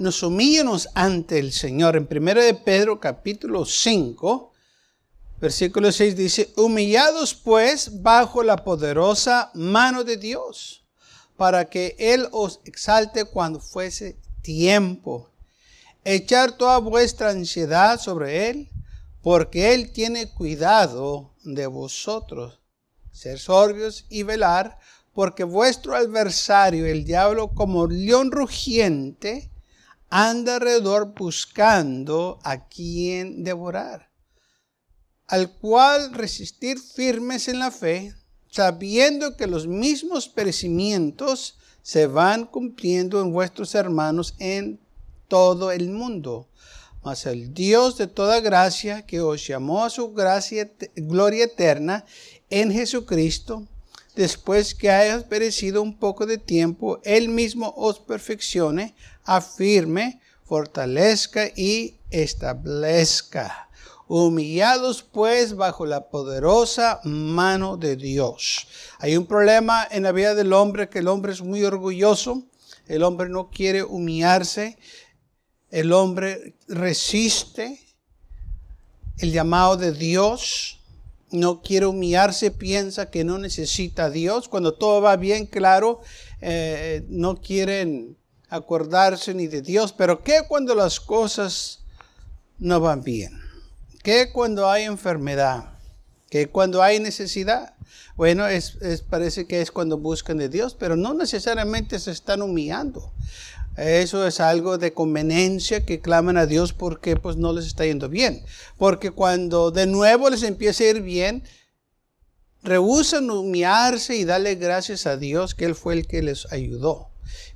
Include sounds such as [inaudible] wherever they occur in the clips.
nos humillemos ante el Señor. En 1 de Pedro capítulo 5, versículo 6 dice, humillados pues bajo la poderosa mano de Dios, para que Él os exalte cuando fuese tiempo. Echar toda vuestra ansiedad sobre Él, porque Él tiene cuidado de vosotros. Ser sorbios y velar, porque vuestro adversario, el diablo, como león rugiente, anda alrededor buscando a quien devorar, al cual resistir firmes en la fe, sabiendo que los mismos perecimientos se van cumpliendo en vuestros hermanos en todo el mundo. Mas el Dios de toda gracia, que os llamó a su gracia, gloria eterna en Jesucristo, después que hayas perecido un poco de tiempo, Él mismo os perfeccione, afirme, fortalezca y establezca. Humillados pues bajo la poderosa mano de Dios. Hay un problema en la vida del hombre que el hombre es muy orgulloso, el hombre no quiere humillarse, el hombre resiste el llamado de Dios, no quiere humillarse, piensa que no necesita a Dios. Cuando todo va bien, claro, eh, no quieren acordarse ni de Dios. Pero ¿qué cuando las cosas no van bien? ¿Qué cuando hay enfermedad? ¿Qué cuando hay necesidad? Bueno, es, parece que es cuando buscan de Dios, pero no necesariamente se están humillando. Eso es algo de conveniencia que claman a Dios porque pues no les está yendo bien. Porque cuando de nuevo les empieza a ir bien, rehusan humillarse y darle gracias a Dios que Él fue el que les ayudó.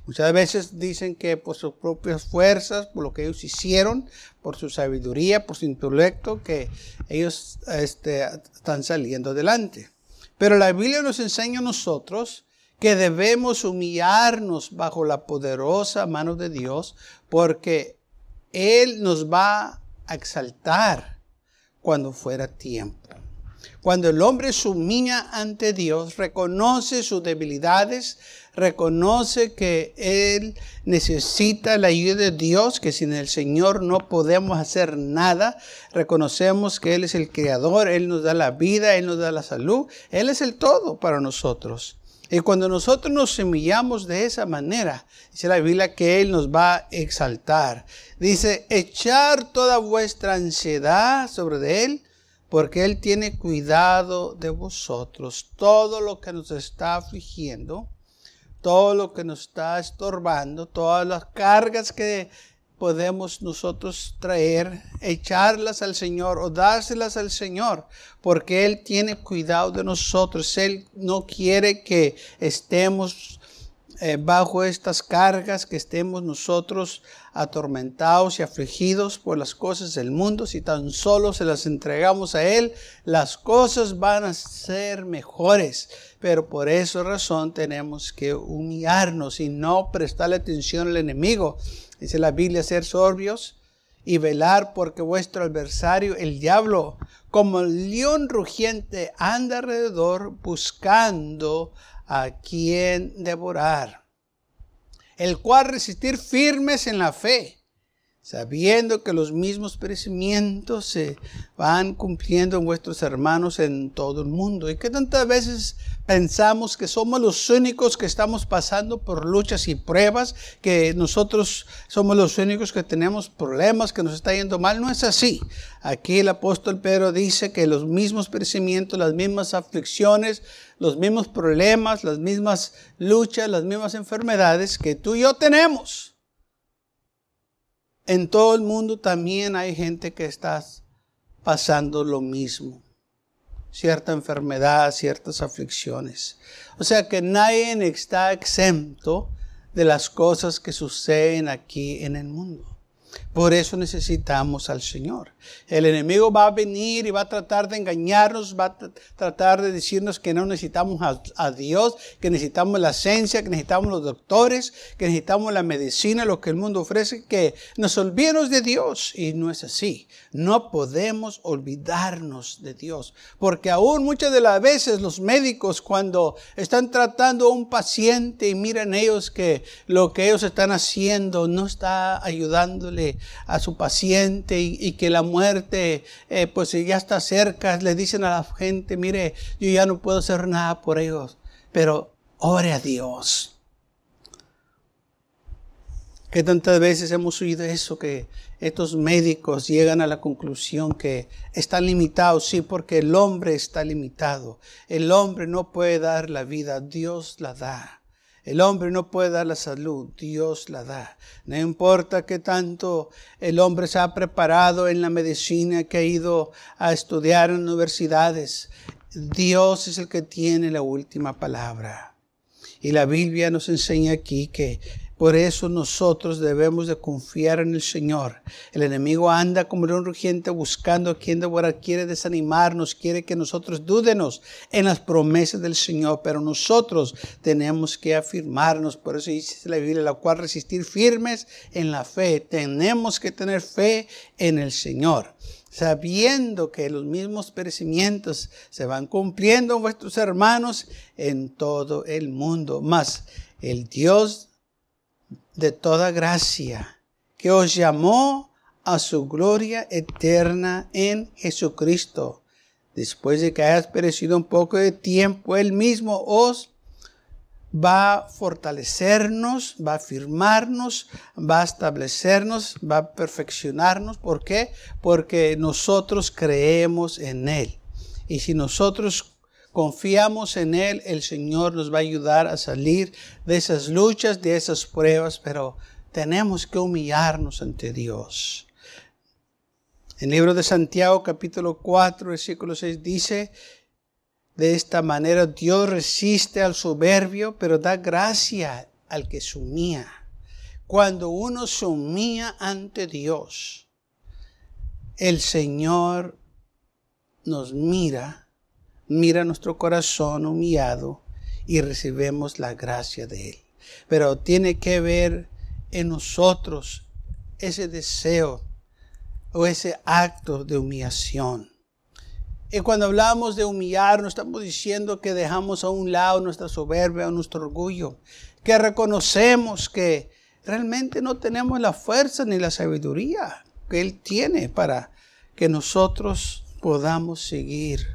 Muchas veces dicen que por sus propias fuerzas, por lo que ellos hicieron, por su sabiduría, por su intelecto, que ellos este, están saliendo adelante. Pero la Biblia nos enseña a nosotros que debemos humillarnos bajo la poderosa mano de Dios porque Él nos va a exaltar cuando fuera tiempo. Cuando el hombre se humilla ante Dios, reconoce sus debilidades, reconoce que Él necesita la ayuda de Dios, que sin el Señor no podemos hacer nada. Reconocemos que Él es el Creador, Él nos da la vida, Él nos da la salud, Él es el todo para nosotros. Y cuando nosotros nos humillamos de esa manera, dice la Biblia que Él nos va a exaltar. Dice, echar toda vuestra ansiedad sobre Él, porque Él tiene cuidado de vosotros. Todo lo que nos está afligiendo, todo lo que nos está estorbando, todas las cargas que podemos nosotros traer, echarlas al Señor o dárselas al Señor, porque Él tiene cuidado de nosotros. Él no quiere que estemos eh, bajo estas cargas, que estemos nosotros atormentados y afligidos por las cosas del mundo. Si tan solo se las entregamos a Él, las cosas van a ser mejores. Pero por esa razón tenemos que humillarnos y no prestarle atención al enemigo Dice la Biblia, ser sorbios y velar porque vuestro adversario, el diablo, como el león rugiente, anda alrededor buscando a quien devorar, el cual resistir firmes en la fe sabiendo que los mismos perecimientos se van cumpliendo en vuestros hermanos en todo el mundo. Y que tantas veces pensamos que somos los únicos que estamos pasando por luchas y pruebas, que nosotros somos los únicos que tenemos problemas, que nos está yendo mal. No es así. Aquí el apóstol Pedro dice que los mismos perecimientos, las mismas aflicciones, los mismos problemas, las mismas luchas, las mismas enfermedades que tú y yo tenemos en todo el mundo también hay gente que está pasando lo mismo. Cierta enfermedad, ciertas aflicciones. O sea que nadie está exento de las cosas que suceden aquí en el mundo. Por eso necesitamos al Señor. El enemigo va a venir y va a tratar de engañarnos, va a tratar de decirnos que no necesitamos a, Dios, que necesitamos la ciencia, que necesitamos los doctores, que necesitamos la medicina, lo que el mundo ofrece, que nos olvidemos de Dios. Y no es así. No podemos olvidarnos de Dios. Porque aún muchas de las veces los médicos cuando están tratando a un paciente y miran ellos que lo que ellos están haciendo no está ayudándole a su paciente y, que la muerte eh, pues ya está cerca, le dicen a la gente, mire, yo ya no puedo hacer nada por ellos, pero ore a Dios. Que tantas veces hemos oído eso, que estos médicos llegan a la conclusión que están limitados, sí, porque el hombre está limitado. El hombre no puede dar la vida, Dios la da. El hombre no puede dar la salud, Dios la da. No importa que tanto el hombre se ha preparado en la medicina, que ha ido a estudiar en universidades, Dios es el que tiene la última palabra. Y la Biblia nos enseña aquí que por eso nosotros debemos de confiar en el Señor. El enemigo anda como un rugiente buscando a quien devorar. Quiere desanimarnos, quiere que nosotros dúdenos en las promesas del Señor. Pero nosotros tenemos que afirmarnos. Por eso dice la Biblia, la cual resistir firmes en la fe. Tenemos que tener fe en el Señor sabiendo que los mismos perecimientos se van cumpliendo vuestros hermanos en todo el mundo. Mas el Dios de toda gracia, que os llamó a su gloria eterna en Jesucristo. Después de que hayas perecido un poco de tiempo, Él mismo os va a fortalecernos, va a afirmarnos, va a establecernos, va a perfeccionarnos. ¿Por qué? Porque nosotros creemos en Él. Y si nosotros confiamos en Él, el Señor nos va a ayudar a salir de esas luchas, de esas pruebas, pero tenemos que humillarnos ante Dios. En el libro de Santiago capítulo 4, versículo 6 dice, de esta manera Dios resiste al soberbio, pero da gracia al que se humilla. Cuando uno se ante Dios, el Señor nos mira mira nuestro corazón humillado y recibimos la gracia de Él. Pero tiene que ver en nosotros ese deseo o ese acto de humillación. Y cuando hablamos de humillar, no estamos diciendo que dejamos a un lado nuestra soberbia o nuestro orgullo, que reconocemos que realmente no tenemos la fuerza ni la sabiduría que Él tiene para que nosotros podamos seguir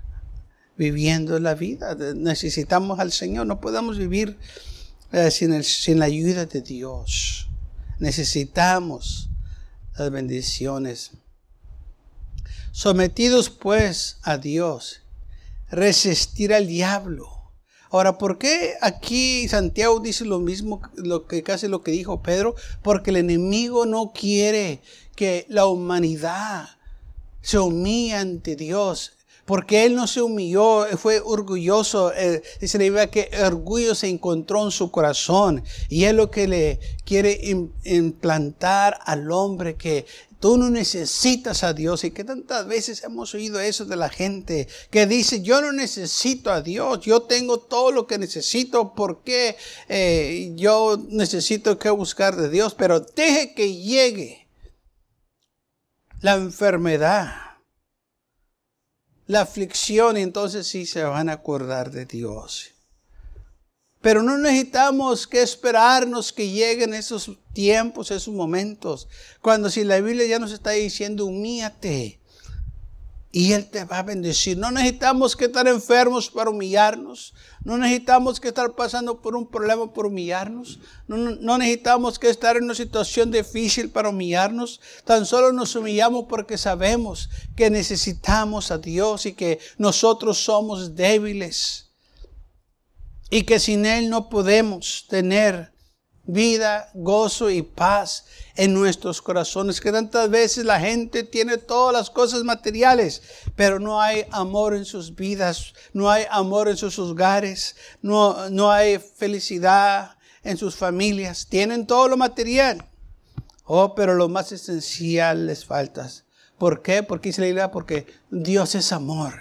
viviendo la vida. Necesitamos al Señor, no podemos vivir eh, sin, sin la ayuda de Dios. Necesitamos las bendiciones. Sometidos pues a Dios, resistir al diablo. Ahora, ¿por qué aquí Santiago dice lo mismo, lo que casi lo que dijo Pedro? Porque el enemigo no quiere que la humanidad se humille ante Dios porque él no se humilló, fue orgulloso. Eh, dice la Biblia que orgullo se encontró en su corazón. Y es lo que le quiere implantar al hombre que tú no necesitas a Dios. Y que tantas veces hemos oído eso de la gente que dice, yo no necesito a Dios, yo tengo todo lo que necesito, porque eh, yo necesito que buscar de Dios? Pero deje que llegue la enfermedad la aflicción y entonces sí se van a acordar de Dios. Pero no necesitamos que esperarnos que lleguen esos tiempos, esos momentos, cuando si la Biblia ya nos está diciendo, humíate, y Él te va a bendecir. No necesitamos que estar enfermos para humillarnos. No necesitamos que estar pasando por un problema para humillarnos. No, necesitamos que estar en una situación difícil para humillarnos. Tan solo nos humillamos porque sabemos que necesitamos a Dios y que nosotros somos débiles. Y que sin Él no podemos tener vida, gozo y paz en nuestros corazones. Que tantas veces la gente tiene todas las cosas materiales, pero no hay amor en sus vidas, no hay amor en sus hogares, no, no hay felicidad en sus familias. Tienen todo lo material. Oh, pero lo más esencial les falta. ¿Por qué? Porque dice la Biblia, porque Dios es amor.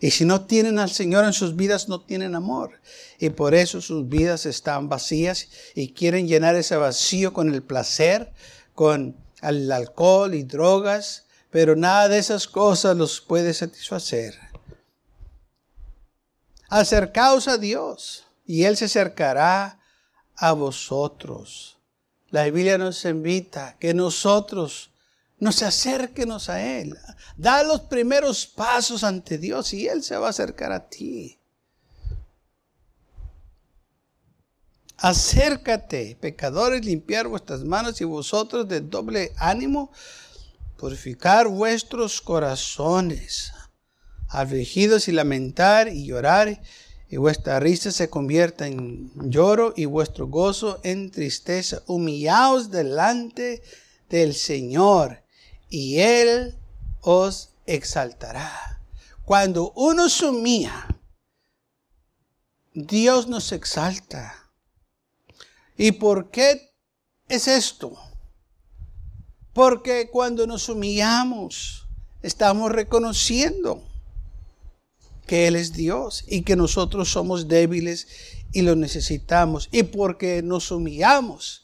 Y si no tienen al Señor en sus vidas, no tienen amor. Y por eso sus vidas están vacías y quieren llenar ese vacío con el placer, con el alcohol y drogas, pero nada de esas cosas los puede satisfacer. Acercaos a Dios y Él se acercará a vosotros. La Biblia nos invita que nosotros nos acerquemos a Él. Da los primeros pasos ante Dios y Él se va a acercar a ti. Acércate, pecadores, limpiar vuestras manos y vosotros de doble ánimo, purificar vuestros corazones, afligidos y lamentar y llorar y vuestra risa se convierta en lloro y vuestro gozo en tristeza. Humillaos delante del Señor y Él os exaltará. Cuando uno se humilla, Dios nos exalta. ¿Y por qué es esto? Porque cuando nos humillamos, estamos reconociendo que Él es Dios y que nosotros somos débiles y lo necesitamos. Y porque nos humillamos,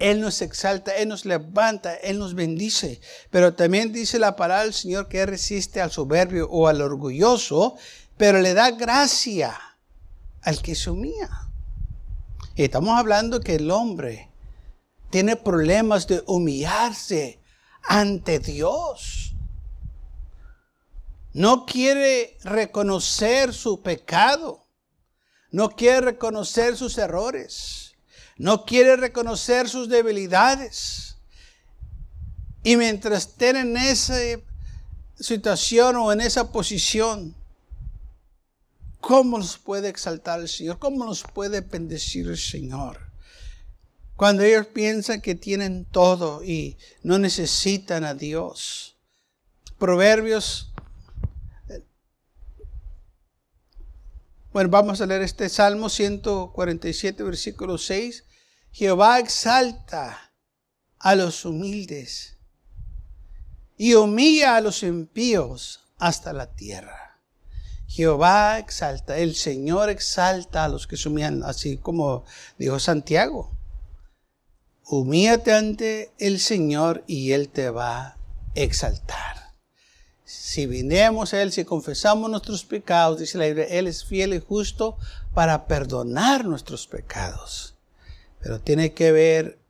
Él nos exalta, Él nos levanta, Él nos bendice. Pero también dice la palabra del Señor que resiste al soberbio o al orgulloso, pero le da gracia al que se humilla. Estamos hablando que el hombre tiene problemas de humillarse ante Dios no quiere reconocer su pecado. No quiere reconocer sus errores. No quiere reconocer sus debilidades. Y mientras estén en esa situación o en esa posición, ¿cómo nos puede exaltar el Señor? ¿Cómo nos puede bendecir el Señor? Cuando ellos piensan que tienen todo y no necesitan a Dios. Proverbios Bueno, vamos a leer este Salmo 147, versículo 6. Jehová exalta a los humildes y humilla a los impíos hasta la tierra. Jehová exalta, el Señor exalta a los que se humillan, así como dijo Santiago. Humíate ante el Señor y Él te va a exaltar si vinemos a Él, si confesamos nuestros pecados, dice la Biblia, Él es fiel y justo para perdonar nuestros pecados. Pero tiene que ver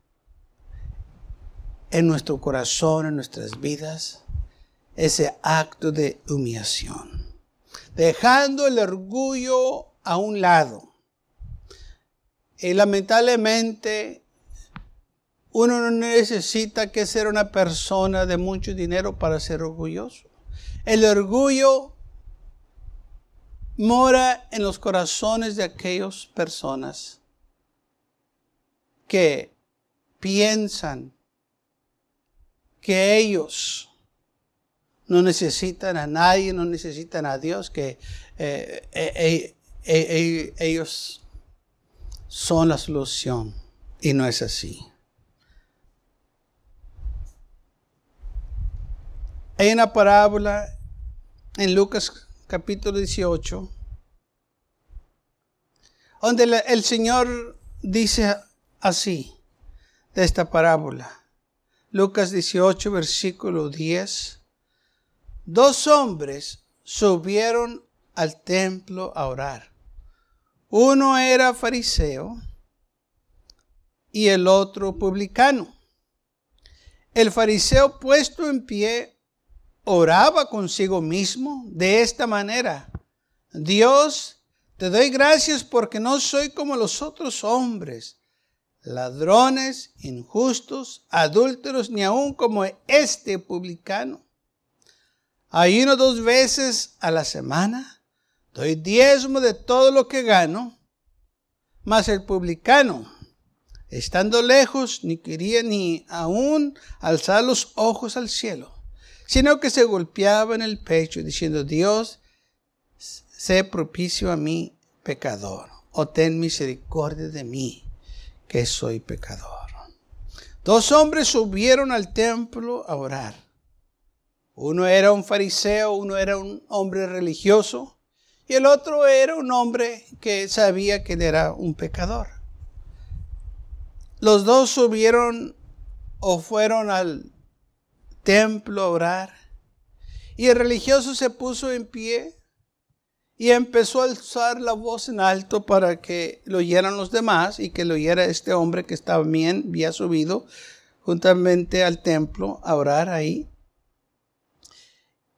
en nuestro corazón, en nuestras vidas, ese acto de humillación. Dejando el orgullo a un lado. Y lamentablemente uno no necesita que ser una persona de mucho dinero para ser orgulloso. El orgullo mora en los corazones de aquellas personas que piensan que ellos no necesitan a nadie, no necesitan a Dios, que eh, eh, eh, ellos son la solución. Y no es así. Hay una parábola en Lucas capítulo 18 donde el Señor dice así de esta parábola. Lucas 18, versículo 10. Dos hombres subieron al templo a orar. Uno era fariseo y el otro publicano. El fariseo puesto en pie oraba consigo mismo de esta manera. Dios, te doy gracias porque no soy como los otros hombres, ladrones, injustos, adúlteros, ni aun como este publicano. Ayuno dos veces a la semana, doy diezmo de todo lo que gano, mas el publicano, estando lejos, ni quería ni aún alzar los ojos al cielo sino que se golpeaba en el pecho diciendo, Dios, sé propicio a mí, pecador, o ten misericordia de mí, que soy pecador. Dos hombres subieron al templo a orar. Uno era un fariseo, uno era un hombre religioso y el otro era un hombre que sabía que era un pecador. Los dos subieron o fueron al templo a orar y el religioso se puso en pie y empezó a alzar la voz en alto para que lo oyeran los demás y que lo oyera este hombre que estaba bien, había subido juntamente al templo a orar ahí.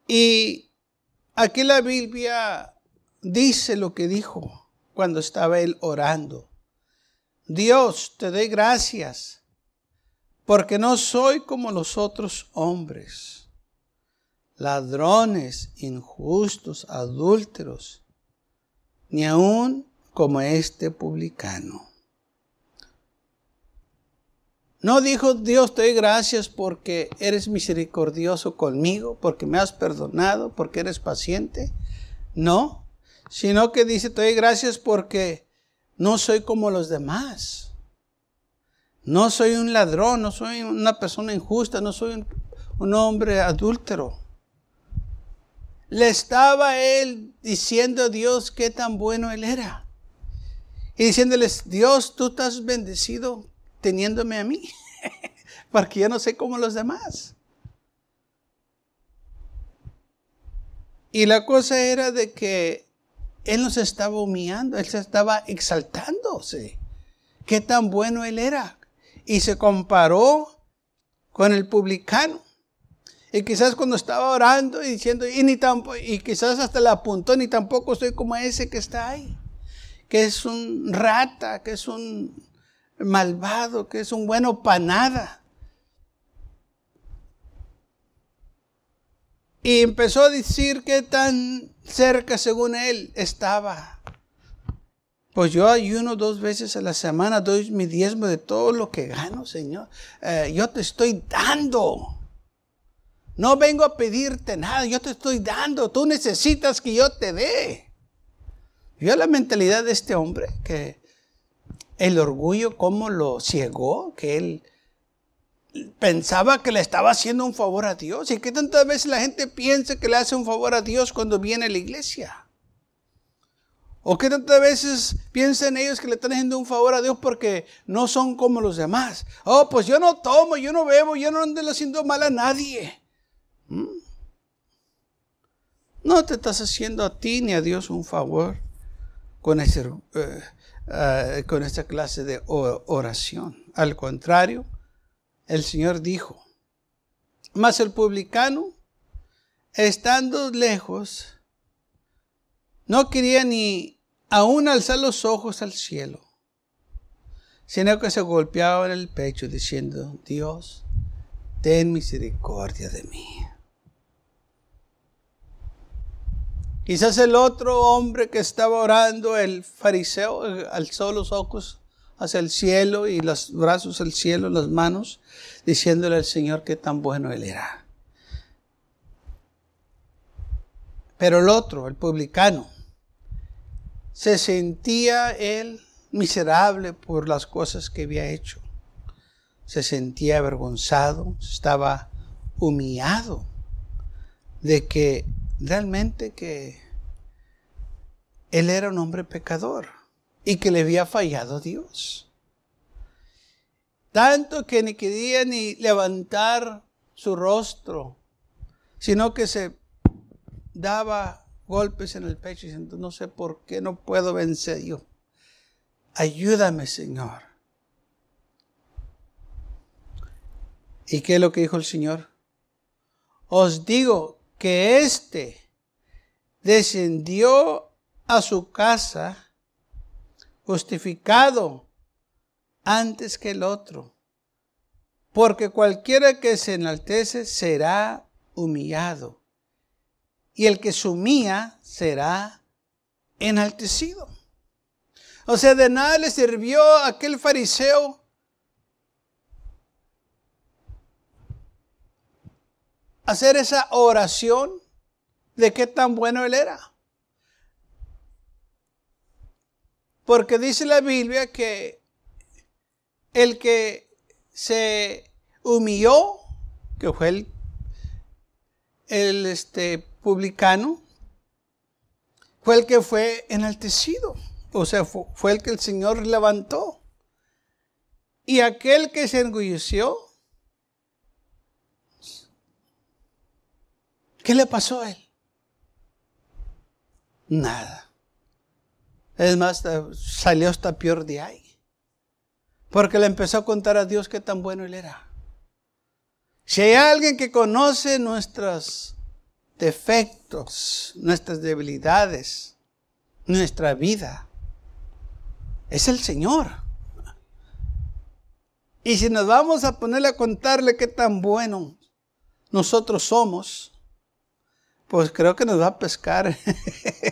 Y aquí la Biblia dice lo que dijo cuando estaba él orando. Dios, te doy gracias porque no soy como los otros hombres ladrones, injustos, adúlteros, ni aun como este publicano. No dijo Dios, te doy gracias porque eres misericordioso conmigo, porque me has perdonado, porque eres paciente. No, sino que dice, te doy gracias porque no soy como los demás. No soy un ladrón, no soy una persona injusta, no soy un, un hombre adúltero le estaba él diciendo a Dios qué tan bueno él era. Y diciéndoles, Dios, tú estás bendecido teniéndome a mí, [laughs] porque yo no sé cómo los demás. Y la cosa era de que él no se estaba humillando, él se estaba exaltándose. Qué tan bueno él era. Y se comparó con el publicano. Y quizás cuando estaba orando y diciendo, y, ni tampoco, y quizás hasta le apuntó, ni tampoco soy como ese que está ahí, que es un rata, que es un malvado, que es un bueno para nada. Y empezó a decir que tan cerca, según él, estaba. Pues yo ayuno dos veces a la semana, doy mi diezmo de todo lo que gano, Señor. Eh, yo te estoy dando. No vengo a pedirte nada, yo te estoy dando, tú necesitas que yo te dé. Vio la mentalidad de este hombre, que el orgullo cómo lo ciegó, que él pensaba que le estaba haciendo un favor a Dios y que tantas veces la gente piensa que le hace un favor a Dios cuando viene a la iglesia. O que tantas veces piensan ellos que le están haciendo un favor a Dios porque no son como los demás. Oh, pues yo no tomo, yo no bebo, yo no ando haciendo mal a nadie. ¿Mm? No te estás haciendo a ti ni a Dios un favor con, ese, eh, eh, con esta clase de oración. Al contrario, el Señor dijo, mas el publicano, estando lejos, no quería ni aún alzar los ojos al cielo, sino que se golpeaba en el pecho diciendo, Dios, ten misericordia de mí. Quizás el otro hombre que estaba orando, el fariseo, alzó los ojos hacia el cielo y los brazos al cielo, las manos, diciéndole al Señor que tan bueno él era. Pero el otro, el publicano, se sentía él miserable por las cosas que había hecho. Se sentía avergonzado, estaba humillado de que realmente que él era un hombre pecador y que le había fallado Dios. Tanto que ni quería ni levantar su rostro, sino que se daba golpes en el pecho diciendo, no sé por qué no puedo vencer yo. Ayúdame, Señor. ¿Y qué es lo que dijo el Señor? Os digo que éste descendió a su casa justificado antes que el otro. Porque cualquiera que se enaltece será humillado. Y el que se humilla será enaltecido. O sea, de nada le sirvió a aquel fariseo hacer esa oración de qué tan bueno él era. Porque dice la Biblia que el que se humilló, que fue el, el este, publicano, fue el que fue enaltecido. O sea, fue, el que el Señor levantó. Y aquel que se engulleció, ¿qué le pasó a él? Nada. Es más, salió hasta peor de ahí. Porque le empezó a contar a Dios qué tan bueno él era. Si hay alguien que conoce nuestros defectos, nuestras debilidades, nuestra vida, es el Señor. Y si nos vamos a ponerle a contarle qué tan bueno nosotros somos, pues creo que nos va a pescar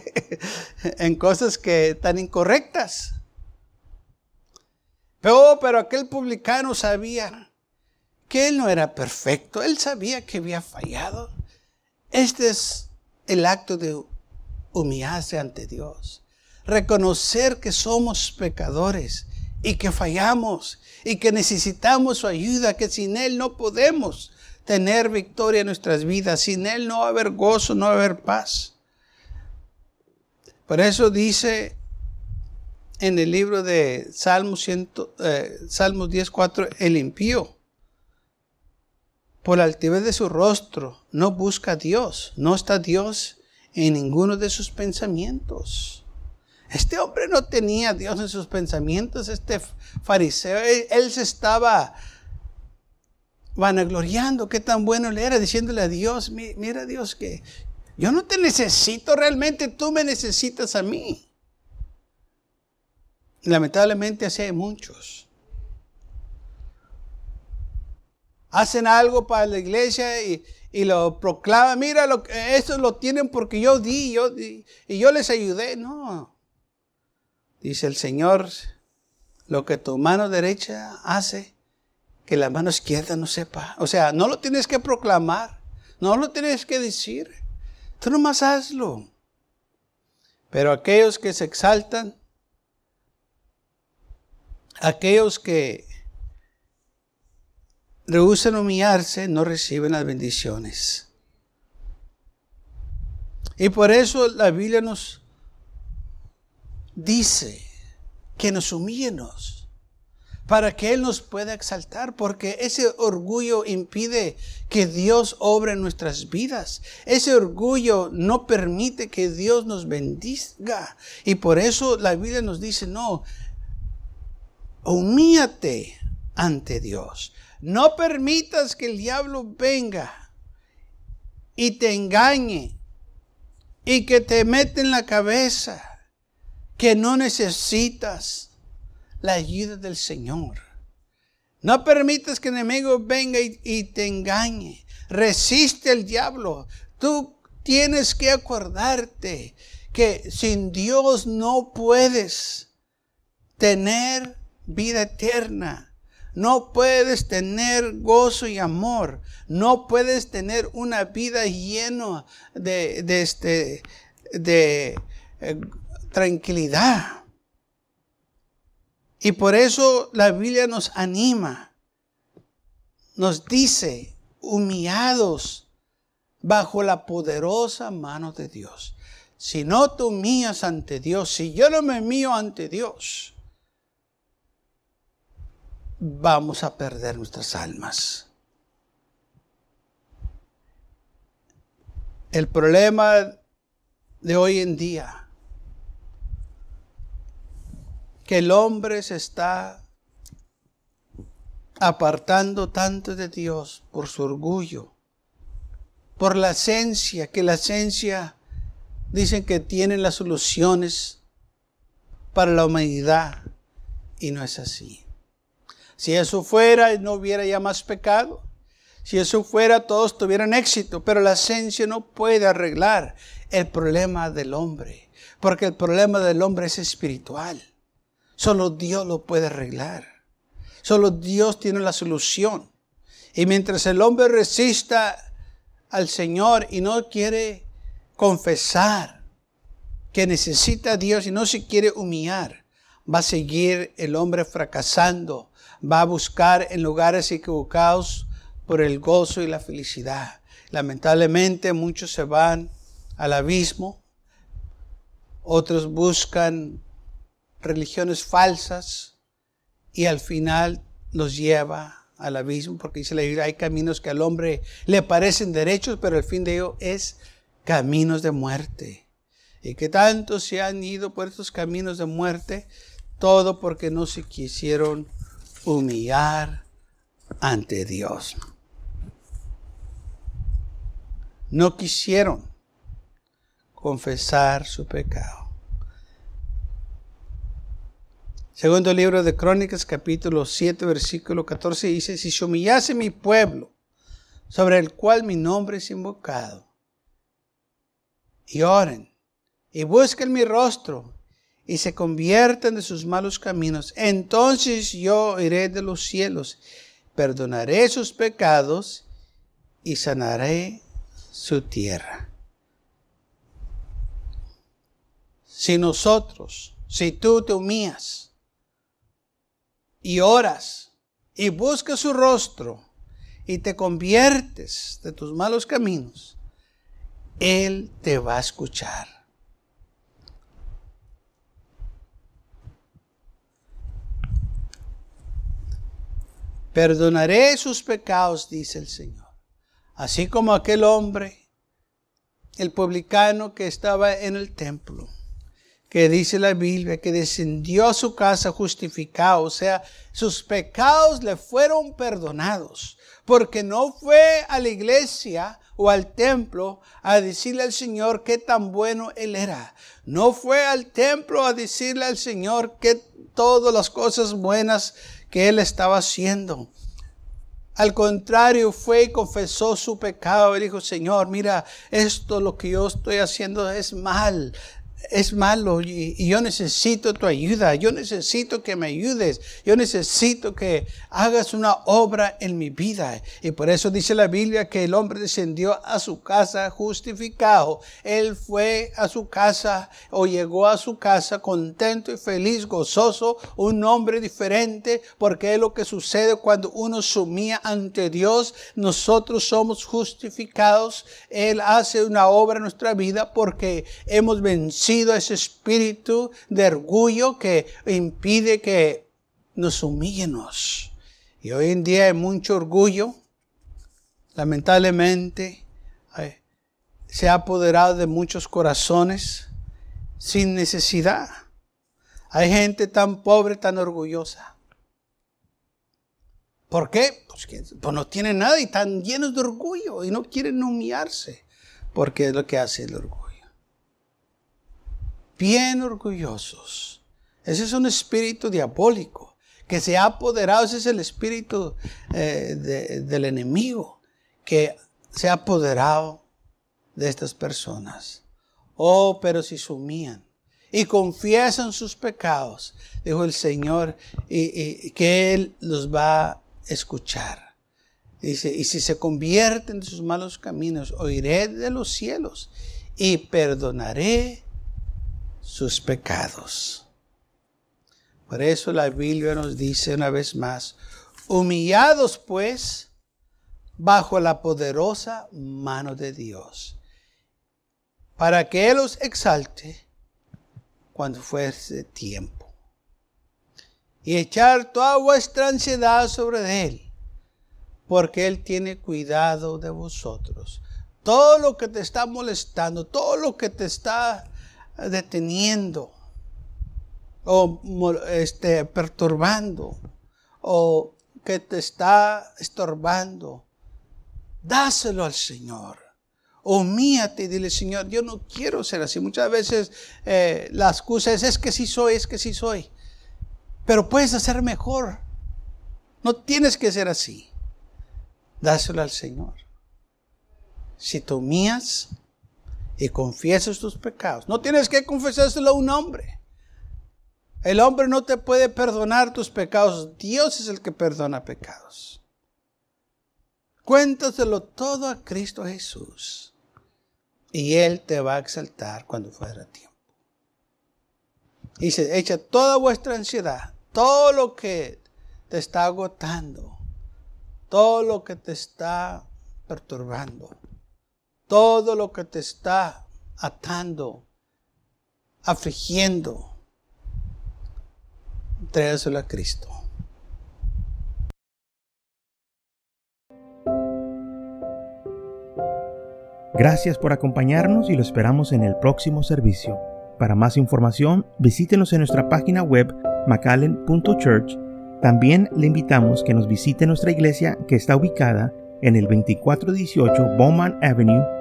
[laughs] en cosas que tan incorrectas. Pero, pero aquel publicano sabía que él no era perfecto, él sabía que había fallado. Este es el acto de humillarse ante Dios, reconocer que somos pecadores y que fallamos y que necesitamos su ayuda, que sin Él no podemos tener victoria en nuestras vidas, sin Él no va a haber gozo, no va a haber paz. Por eso dice en el libro de Salmos, 100, eh, Salmos 10.4, el impío, por la altivez de su rostro, no busca a Dios, no está Dios en ninguno de sus pensamientos. Este hombre no tenía Dios en sus pensamientos, este fariseo, él, se estaba vanagloriando qué tan bueno le era, diciéndole a Dios, mira Dios que yo no te necesito realmente, tú me necesitas a mí. Lamentablemente así hay muchos. Hacen algo para la iglesia y, lo proclaman, mira, lo, esto lo tienen porque yo di, yo di y yo les ayudé. No. Dice el Señor, lo que tu mano derecha hace, que la mano izquierda no sepa. O sea, no lo tienes que proclamar, no lo tienes que decir. Tú nomás hazlo. Pero aquellos que se exaltan, aquellos que rehusan humillarse, no reciben las bendiciones. Y por eso la Biblia nos dice que nos humillemos para que Él nos pueda exaltar, porque ese orgullo impide que Dios obre en nuestras vidas. Ese orgullo no permite que Dios nos bendiga. Y por eso la Biblia nos dice, no, humíate ante Dios. No permitas que el diablo venga y te engañe y que te mete en la cabeza que no necesitas la ayuda del Señor. No permitas que el enemigo venga y, te engañe. Resiste al diablo. Tú tienes que acordarte que sin Dios no puedes tener vida eterna. No puedes tener gozo y amor. No puedes tener una vida llena de, este, de eh, tranquilidad. Y por eso la Biblia nos anima, nos dice, humillados bajo la poderosa mano de Dios. Si no te humillas ante Dios, si yo no me mío ante Dios, vamos a perder nuestras almas. El problema de hoy en día que el hombre se está apartando tanto de Dios por su orgullo, por la esencia, que la esencia dicen que tiene las soluciones para la humanidad y no es así. Si eso fuera, no hubiera ya más pecado. Si eso fuera, todos tuvieran éxito, pero la esencia no puede arreglar el problema del hombre, porque el problema del hombre es espiritual. Solo Dios lo puede arreglar. Solo Dios tiene la solución. Y mientras el hombre resista al Señor y no quiere confesar que necesita a Dios y no se quiere humillar, va a seguir el hombre fracasando, va a buscar en lugares equivocados por el gozo y la felicidad. Lamentablemente muchos se van al abismo, otros buscan religiones falsas y al final los lleva al abismo, porque dice la Biblia, hay caminos que al hombre le parecen derechos, pero el fin de ellos es caminos de muerte. Y que tanto se han ido por estos caminos de muerte, todo porque no se quisieron humillar ante Dios. No quisieron confesar su pecado. Segundo libro de Crónicas, capítulo 7, versículo 14, dice, si se humillase mi pueblo, sobre el cual mi nombre es invocado, y oren, y busquen mi rostro, y se convierten de sus malos caminos, entonces yo iré de los cielos, perdonaré sus pecados y sanaré su tierra. Si nosotros, si tú te humillas y oras y buscas su rostro y te conviertes de tus malos caminos, Él te va a escuchar. Perdonaré sus pecados, dice el Señor. Así como aquel hombre, el publicano que estaba en el templo, que dice la Biblia, que descendió a su casa justificado, o sea, sus pecados le fueron perdonados, porque no fue a la iglesia o al templo a decirle al Señor qué tan bueno Él era. No fue al templo a decirle al Señor que todas las cosas buenas que él estaba haciendo. Al contrario, fue y confesó su pecado. Él dijo, Señor, mira, esto lo que yo estoy haciendo es mal es malo y, yo necesito tu ayuda, yo necesito que me ayudes, yo necesito que hagas una obra en mi vida. Y por eso dice la Biblia que el hombre descendió a su casa justificado. Él fue a su casa o llegó a su casa contento y feliz, gozoso, un hombre diferente, porque es lo que sucede cuando uno sumía ante Dios. Nosotros somos justificados. Él hace una obra en nuestra vida porque hemos vencido ese espíritu de orgullo que impide que nos humillemos. Y hoy en día hay mucho orgullo, lamentablemente, se ha apoderado de muchos corazones sin necesidad. Hay gente tan pobre, tan orgullosa. ¿Por qué? Pues, pues no tienen nada y están llenos de orgullo y no quieren humillarse, porque es lo que hace el orgullo bien orgullosos. Ese es un espíritu diabólico que se ha apoderado, ese es el espíritu eh, del enemigo que se ha apoderado de estas personas. Oh, pero si sumían y confiesan sus pecados, dijo el Señor, y, que Él los va a escuchar. Dice, y si se convierten de sus malos caminos, oiré de los cielos y perdonaré sus pecados. Por eso la Biblia nos dice una vez más, humillados pues bajo la poderosa mano de Dios, para que Él os exalte cuando fuese tiempo, y echar toda vuestra ansiedad sobre Él, porque Él tiene cuidado de vosotros. Todo lo que te está molestando, todo lo que te está deteniendo o este, perturbando o que te está estorbando, dáselo al Señor. Humíate y dile, Señor, yo no quiero ser así. Muchas veces eh, la excusa es, es que sí soy, es que sí soy. Pero puedes hacer mejor. No tienes que ser así. Dáselo al Señor. Si te humillas, y confiesas tus pecados. No tienes que confesárselo a un hombre. El hombre no te puede perdonar tus pecados. Dios es el que perdona pecados. Cuéntaselo todo a Cristo Jesús. Y Él te va a exaltar cuando fuera tiempo. Y se echa toda vuestra ansiedad, todo lo que te está agotando, todo lo que te está perturbando, todo lo que te está atando, afligiendo, tráeselo a Cristo. Gracias por acompañarnos y lo esperamos en el próximo servicio. Para más información, visítenos en nuestra página web macallen.church. También le invitamos que nos visite nuestra iglesia que está ubicada en el 2418 Bowman Avenue